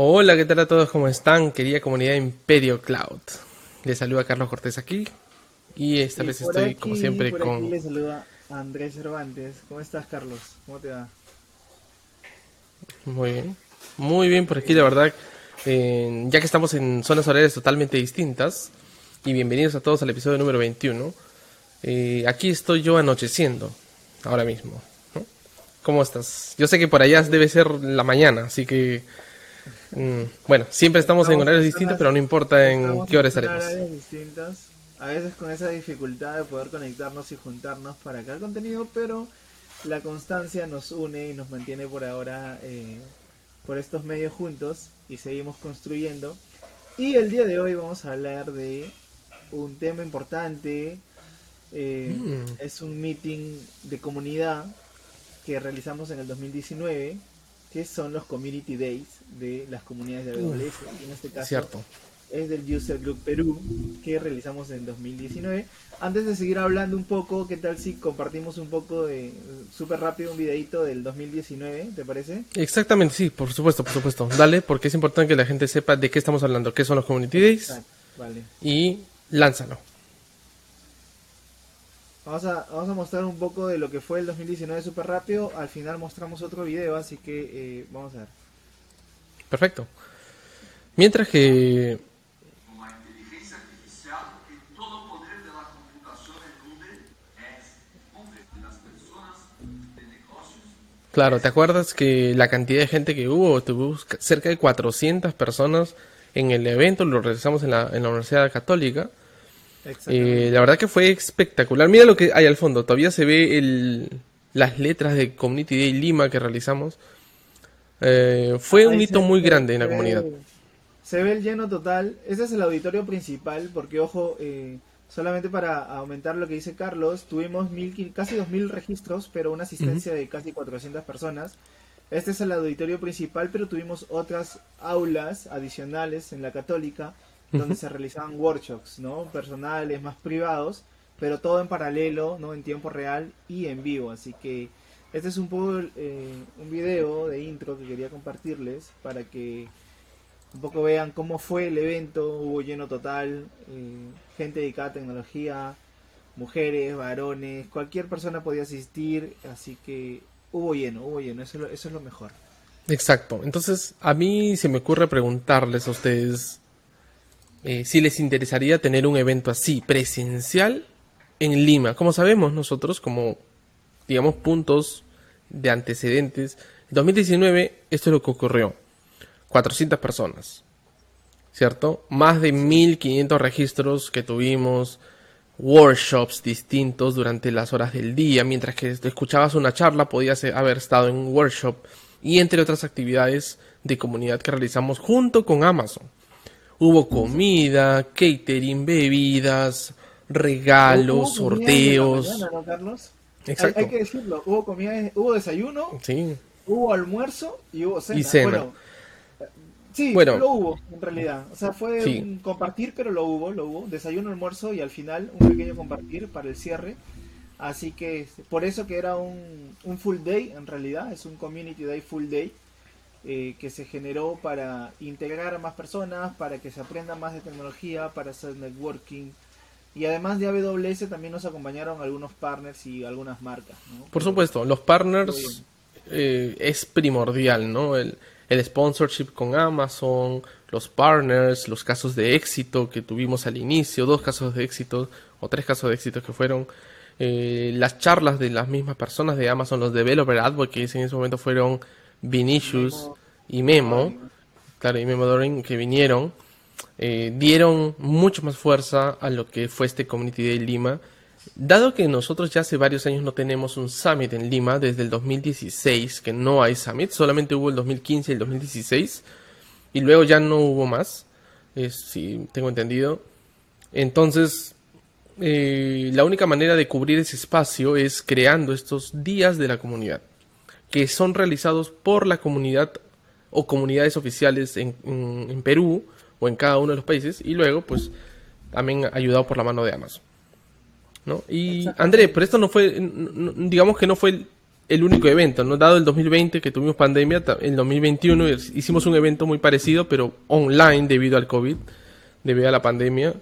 Hola, ¿qué tal a todos? ¿Cómo están? Querida comunidad Imperio Cloud. Les saluda Carlos Cortés aquí. Y esta vez estoy, como siempre, por con. Aquí les saluda Andrés Cervantes. ¿Cómo estás, Carlos? ¿Cómo te va? Muy bien. Muy bien por aquí, la verdad. eh, ya que estamos en zonas horarias totalmente distintas. Y bienvenidos a todos al episodio número 21. eh, aquí estoy yo anocheciendo. Ahora mismo. ¿no? ¿Cómo estás? Yo sé que por allá debe ser la mañana, así que. Mm, bueno, siempre estamos, en horarios distintos, pero no importa en qué hora en estaremos. horarios distintas, a veces con esa dificultad de poder conectarnos y juntarnos para crear contenido, pero la constancia nos une y nos mantiene por ahora eh, por estos medios juntos y seguimos construyendo. Y el día de hoy vamos a hablar de un tema importante. eh, Mm. Es un meeting de comunidad que realizamos en el 2019, que son los Community Days de las comunidades de AWS. en este caso Cierto. es del User Group Perú que realizamos en 2019. Antes de seguir hablando un poco, ¿qué tal si compartimos un poco de súper rápido un videito del 2019? ¿Te parece? Exactamente, sí, por supuesto, por supuesto. Dale, porque es importante que la gente sepa de qué estamos hablando, qué son los Community Days Exacto, Vale. y lánzalo. Vamos a, mostrar un poco de lo que fue el 2019 súper rápido. Al final mostramos otro video, así que eh, vamos a ver. Perfecto. Mientras que Claro, ¿te acuerdas que la cantidad de gente que hubo? Tuvimos ca- cerca de 400 personas en el evento, lo realizamos en la Universidad Católica. Eh, la verdad que fue espectacular. Mira lo que hay al fondo, todavía se ve el, las letras de Community Day Lima que realizamos. Eh, fue un hito muy grande en la comunidad. Se ve el lleno total. Ese es el auditorio principal, porque ojo, eh, solamente para aumentar lo que dice Carlos, tuvimos mil, casi 2.000 registros, pero una asistencia de casi 400 personas. Este es el auditorio principal, pero tuvimos otras aulas adicionales en la católica, donde se realizaban workshops, ¿no? Personales, más privados, pero todo en paralelo, ¿no? En tiempo real y en vivo. Así que este es un poco eh, un video de intro que quería compartirles para que un poco vean cómo fue el evento, hubo lleno total, eh, gente dedicada a tecnología, mujeres, varones, cualquier persona podía asistir, así que hubo lleno, hubo lleno, eso es lo, eso es lo mejor. Exacto. Entonces, a mí se me ocurre preguntarles a ustedes eh, si les interesaría tener un evento así, presencial, en Lima. Como sabemos nosotros, como, digamos, puntos de antecedentes, en 2019 esto es lo que ocurrió. 400 personas, ¿cierto? Más de 1500 registros que tuvimos, workshops distintos durante las horas del día, mientras que escuchabas una charla podías eh, haber estado en un workshop y entre otras actividades de comunidad que realizamos junto con Amazon. Hubo comida, catering, bebidas, regalos, Hubo sorteos. mañana, ¿no, Carlos? Exacto. hay que decirlo, hubo comida, hubo desayuno, Sí, hubo almuerzo y hubo cena. Y cena. Bueno, sí, Bueno. lo hubo en realidad. O sea, fue Sí. un compartir, pero lo hubo, lo hubo. Desayuno, almuerzo y al final un pequeño compartir para el cierre. Así que por eso que era un, un full day en realidad, es un community day full day eh, que se generó para integrar a más personas, para que se aprenda más de tecnología, para hacer networking. Y además de AWS también nos acompañaron algunos partners y algunas marcas. ¿no? Por supuesto, los partners eh, es primordial, ¿no? El, el sponsorship con Amazon, los partners, los casos de éxito que tuvimos al inicio, dos casos de éxito o tres casos de éxito que fueron eh, las charlas de las mismas personas de Amazon, los developer advocates en ese momento fueron Vinicius y Memo, claro, y Memo Doring que vinieron, eh, dieron mucho más fuerza a lo que fue este Community Day Lima. Dado que nosotros ya hace varios años no tenemos un summit en Lima, desde el 2016 que no hay summit, solamente hubo el 2015 y el 2016, y luego ya no hubo más, si tengo entendido. Entonces, eh, la única manera de cubrir ese espacio es creando estos días de la comunidad, que son realizados por la comunidad o comunidades oficiales en, en- en Perú o en cada uno de los países, y luego, pues, también ayudado por la mano de Amazon. ¿no? Y. André, pero esto no fue, digamos que no fue el único evento, ¿no? Dado el 2020 que tuvimos pandemia, en 2021 hicimos un evento muy parecido, pero online debido al COVID, debido a la pandemia,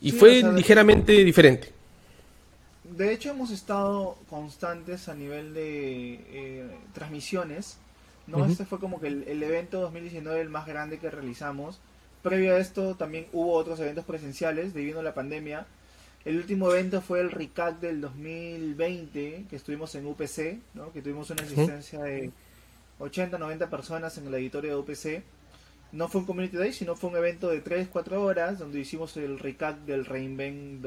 y fue ligeramente diferente. De hecho, hemos estado constantes a nivel de eh, transmisiones, ¿no? Este fue como que el, el evento 2019 el más grande que realizamos. Previo a esto también hubo otros eventos presenciales debido a la pandemia, el último evento fue el RICAC del 2020, que estuvimos en UPC, ¿no? que tuvimos una asistencia de 80, 90 personas en el auditorio de UPC. No fue un Community Day, sino fue un evento de 3, 4 horas, donde hicimos el RICAC del Reinvent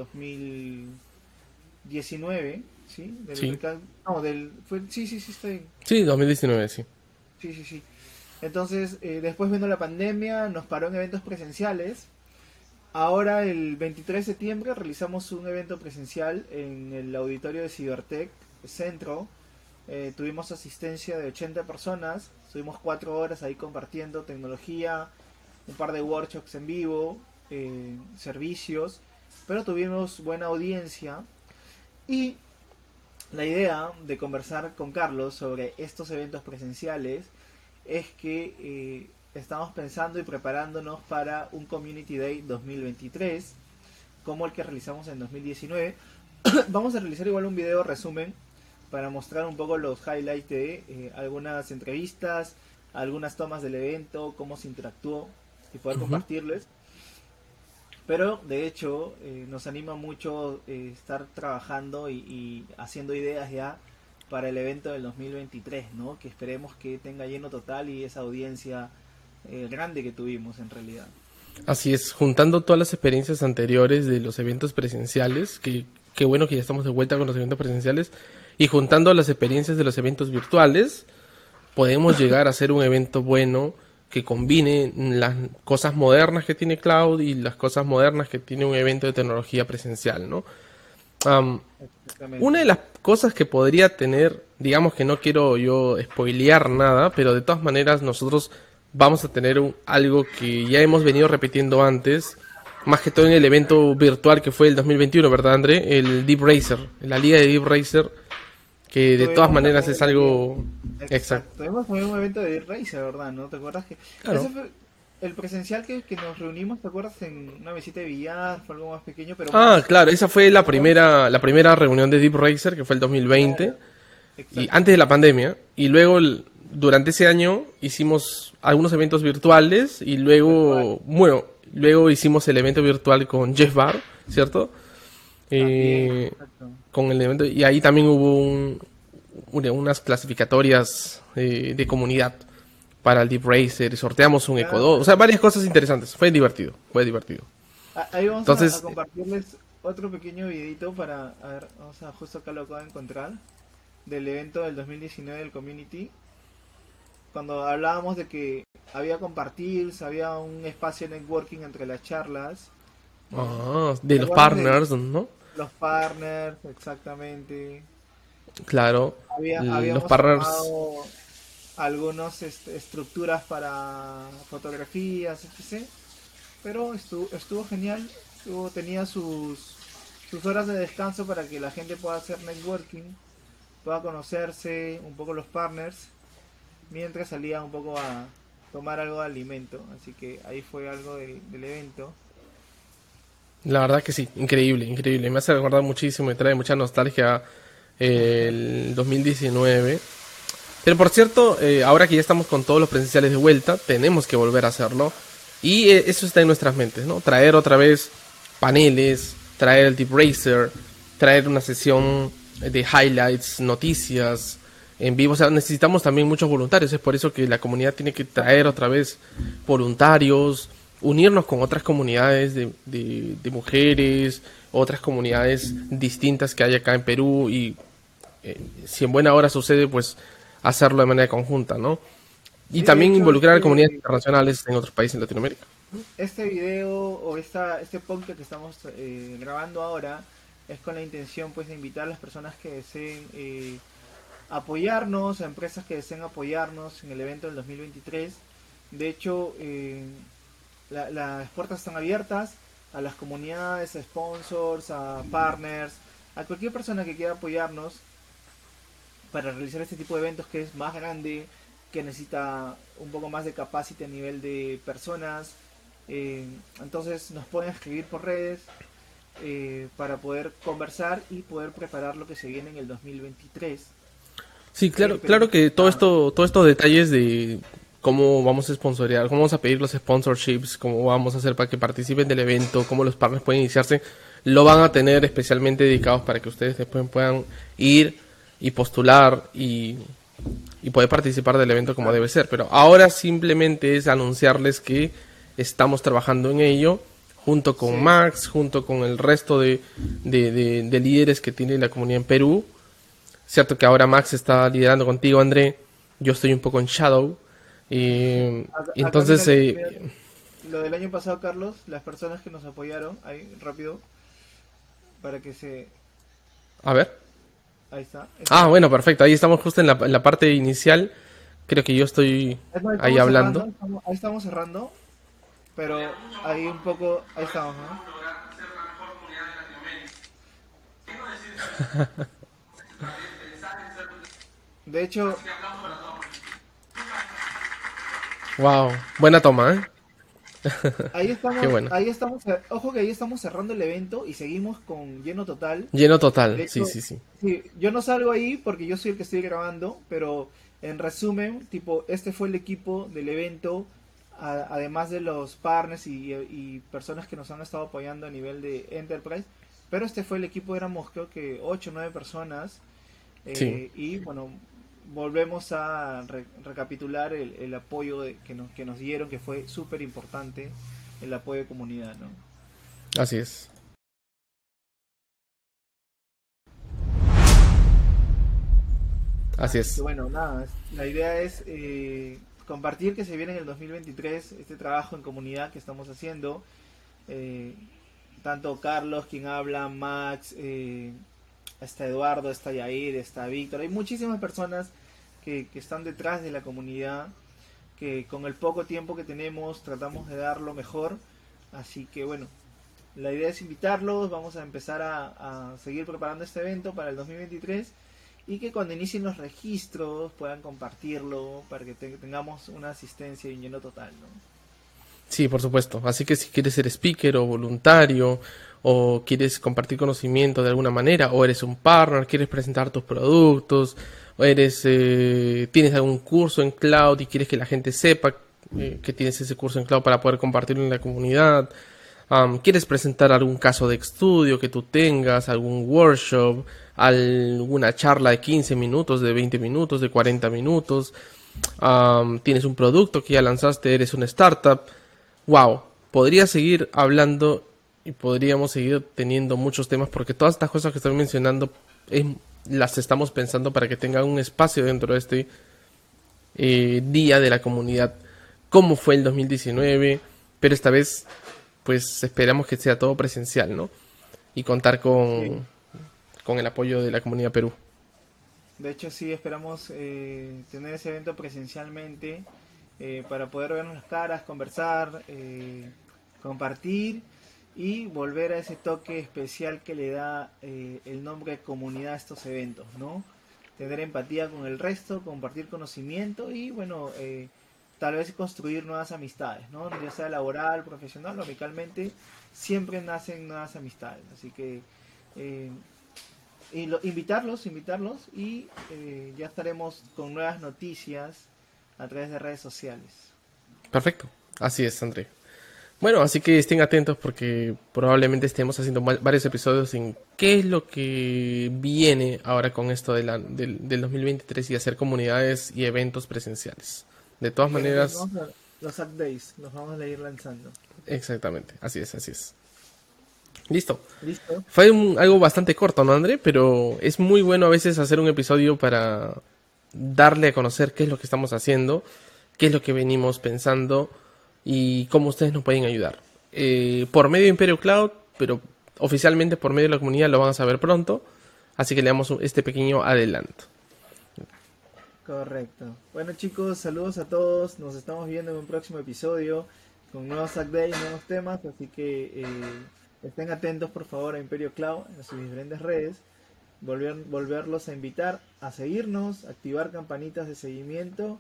2019, ¿sí? Del sí. no, del, fue, sí, sí, sí, está bien. Sí, 2019, sí. Sí, sí, sí. Entonces, eh, después vino la pandemia, nos paró en eventos presenciales, Ahora, el 23 de septiembre, realizamos un evento presencial en el auditorio de Cibertech Centro. Eh, tuvimos asistencia de 80 personas, estuvimos 4 horas ahí compartiendo tecnología, un par de workshops en vivo, eh, servicios, pero tuvimos buena audiencia. Y la idea de conversar con Carlos sobre estos eventos presenciales es que eh, estamos pensando y preparándonos para un Community Day 2023, como el que realizamos en 2019. Vamos a realizar igual un video resumen para mostrar un poco los highlights de eh, algunas entrevistas, algunas tomas del evento, cómo se interactuó y poder compartirles. Pero de hecho eh, nos anima mucho eh, estar trabajando y, haciendo ideas ya para el evento del 2023, ¿no? Que esperemos que tenga lleno total y esa audiencia eh, grande que tuvimos en realidad. Así es, juntando todas las experiencias anteriores de los eventos presenciales, que qué bueno que ya estamos de vuelta con los eventos presenciales, y juntando las experiencias de los eventos virtuales, podemos llegar a hacer un evento bueno que combine las cosas modernas que tiene cloud y las cosas modernas que tiene un evento de tecnología presencial, ¿no? una de las cosas que podría tener, digamos que no quiero yo spoilear nada, pero de todas maneras nosotros vamos a tener algo que ya hemos venido repitiendo antes, más que todo en el evento virtual que fue el 2021, ¿verdad, André? El Deep Racer, la liga de Deep Racer, que de todas maneras es algo exacto. Tuvimos un evento de Racer, ¿verdad? ¿No te acuerdas que ese fue el presencial que, nos reunimos, ¿te acuerdas? En una visita de billar, fue algo más pequeño, pero Ah, claro, esa fue la primera la primera reunión de Deep Racer que fue el 2020. y antes de la pandemia y luego durante ese año hicimos algunos eventos virtuales y luego, bueno, luego hicimos el evento virtual con Jeff Barr, ¿cierto? Eh, con el evento, y ahí también hubo unas clasificatorias eh, de comunidad para el Deep Racer, sorteamos un Eco 2, o sea, varias cosas interesantes, fue divertido, fue divertido. Ah, ahí vamos Entonces, a, compartirles otro pequeño videito para, a ver, vamos a justo acá lo acabo de encontrar, del evento del 2019 del Community, cuando hablábamos de que había compartir, había un espacio de networking entre las charlas. Ah, de los partners, ¿no? Los partners, exactamente. Claro. Había, los partners. Algunas estructuras para fotografías, etc. Pero estuvo, estuvo genial. Estuvo, tenía sus, sus horas de descanso para que la gente pueda hacer networking, pueda conocerse un poco los partners mientras salía un poco a tomar algo de alimento. Así que ahí fue algo del evento. La verdad que sí, increíble, increíble. Me hace recordar muchísimo, me trae mucha nostalgia eh, el 2019. Pero por cierto, eh, ahora que ya estamos con todos los presenciales de vuelta, tenemos que volver a hacerlo. Y eh, eso está en nuestras mentes, ¿no? Traer otra vez paneles, traer el Deep Racer, traer una sesión de highlights, noticias, en vivo. O sea, necesitamos también muchos voluntarios. Es por eso que la comunidad tiene que traer otra vez voluntarios, unirnos con otras comunidades de, de, mujeres, otras comunidades distintas que hay acá en Perú y eh, si en buena hora sucede, pues hacerlo de manera conjunta, ¿no? Y también involucrar a este comunidades internacionales en otros países en Latinoamérica. Este video o esta, este podcast que estamos eh, grabando ahora es con la intención pues de invitar a las personas que deseen eh, apoyarnos, a empresas que deseen apoyarnos en el evento del 2023. De hecho, eh, las puertas están abiertas a las comunidades, a sponsors, a partners, a cualquier persona que quiera apoyarnos. para realizar este tipo de eventos que es más grande, que necesita un poco más de capacidad a nivel de personas. Eh, entonces nos pueden escribir por redes eh, para poder conversar y poder preparar lo que se viene en el 2023. Sí, claro, claro que todo esto, todos estos detalles de cómo vamos a sponsorear, cómo vamos a pedir los sponsorships, cómo vamos a hacer para que participen del evento, cómo los partners pueden iniciarse, lo van a tener especialmente dedicados para que ustedes después puedan ir y postular y, y poder participar del evento como debe ser. Pero ahora simplemente es anunciarles que estamos trabajando en ello junto con Max, junto con el resto de, de, líderes que tiene la comunidad en Perú. Cierto que ahora Max está liderando contigo, André. Yo estoy un poco en Shadow. Y, entonces... Eh, lo del año pasado, Carlos, las personas que nos apoyaron, ahí rápido, para que se... A ver. Ahí está. Ah, bueno, perfecto. Ahí estamos justo en la, en la parte inicial. Creo que yo estoy ahí hablando. ahí estamos cerrando. Pero ahí un poco... Ahí estamos, ¿no? De hecho... Wow, buena toma, ¿eh? Ahí estamos, ahí estamos, ojo que ahí estamos cerrando el evento y seguimos con lleno total. Lleno total, sí, sí, sí, sí. Yo no salgo ahí porque yo soy el que estoy grabando, pero en resumen, tipo, este fue el equipo del evento, además de los partners y, personas que nos han estado apoyando a nivel de Enterprise, pero este fue el equipo, éramos creo que 8 o 9 personas. Eh, y bueno, volvemos a recapitular el, apoyo que, nos, que nos dieron, que fue súper importante, el apoyo de comunidad, ¿no? Así es. Así es. Bueno, nada, la idea es eh, compartir que se viene en el 2023 este trabajo en comunidad que estamos haciendo. Eh, tanto Carlos, quien habla, Max, eh, está Eduardo, está Yair, está Víctor. Hay muchísimas personas que, están detrás de la comunidad, que con el poco tiempo que tenemos tratamos de dar lo mejor. Así que bueno, la idea es invitarlos, vamos a empezar a, seguir preparando este evento para el 2023 y que cuando inicien los registros puedan compartirlo para que tengamos una asistencia y lleno total. ¿no? Sí, por supuesto. Así que si quieres ser speaker o voluntario o quieres compartir conocimiento de alguna manera o eres un partner, quieres presentar tus productos o eres eh, tienes algún curso en cloud y quieres que la gente sepa eh, que tienes ese curso en cloud para poder compartirlo en la comunidad. quieres presentar algún caso de estudio que tú tengas, algún workshop, alguna charla de 15 minutos, de 20 minutos, de 40 minutos. tienes un producto que ya lanzaste, eres una startup wow, podría seguir hablando y podríamos seguir teniendo muchos temas porque todas estas cosas que estoy mencionando las estamos pensando para que tengan un espacio dentro de este eh, día de la comunidad. ¿Cómo fue el 2019? Pero esta vez, pues esperamos que sea todo presencial, ¿no? Y contar con, con el apoyo de la comunidad Perú. De hecho, sí, esperamos eh, tener ese evento presencialmente eh, para poder vernos las caras, conversar, eh, compartir y volver a ese toque especial que le da eh, el nombre de comunidad a estos eventos, ¿no? Tener empatía con el resto, compartir conocimiento y, bueno, tal vez construir nuevas amistades, ¿no? Ya sea laboral, profesional o siempre nacen nuevas amistades. Así que invitarlos, invitarlos y ya estaremos con nuevas noticias a través de redes sociales. Perfecto, así es, André. Bueno, así que estén atentos porque probablemente estemos haciendo varios episodios en qué es lo que viene ahora con esto de la, del, 2023 y hacer comunidades y eventos presenciales. De todas maneras... Los updates, los vamos a ir lanzando. Exactamente, así es, así es. Listo. Listo. Fue algo bastante corto, ¿no, André? Pero es muy bueno a veces hacer un episodio para darle a conocer qué es lo que estamos haciendo, qué es lo que venimos pensando y cómo ustedes nos pueden ayudar. Eh, por medio de Imperio Cloud, pero oficialmente por medio de la comunidad lo van a saber pronto, así que le damos este pequeño adelanto. Correcto. Bueno chicos, saludos a todos, nos estamos viendo en un próximo episodio con nuevos updates, nuevos temas, así que eh, estén atentos por favor a Imperio Cloud en sus diferentes redes volver, volverlos a invitar a seguirnos, activar campanitas de seguimiento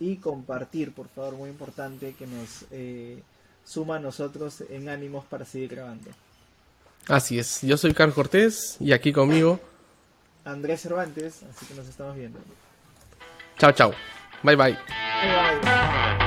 y compartir, por favor, muy importante que nos eh, suma a nosotros en ánimos para seguir grabando. Así es, yo soy Carlos Cortés y aquí conmigo Andrés Cervantes, así que nos estamos viendo. Chao, chao. Bye bye. Bye, bye.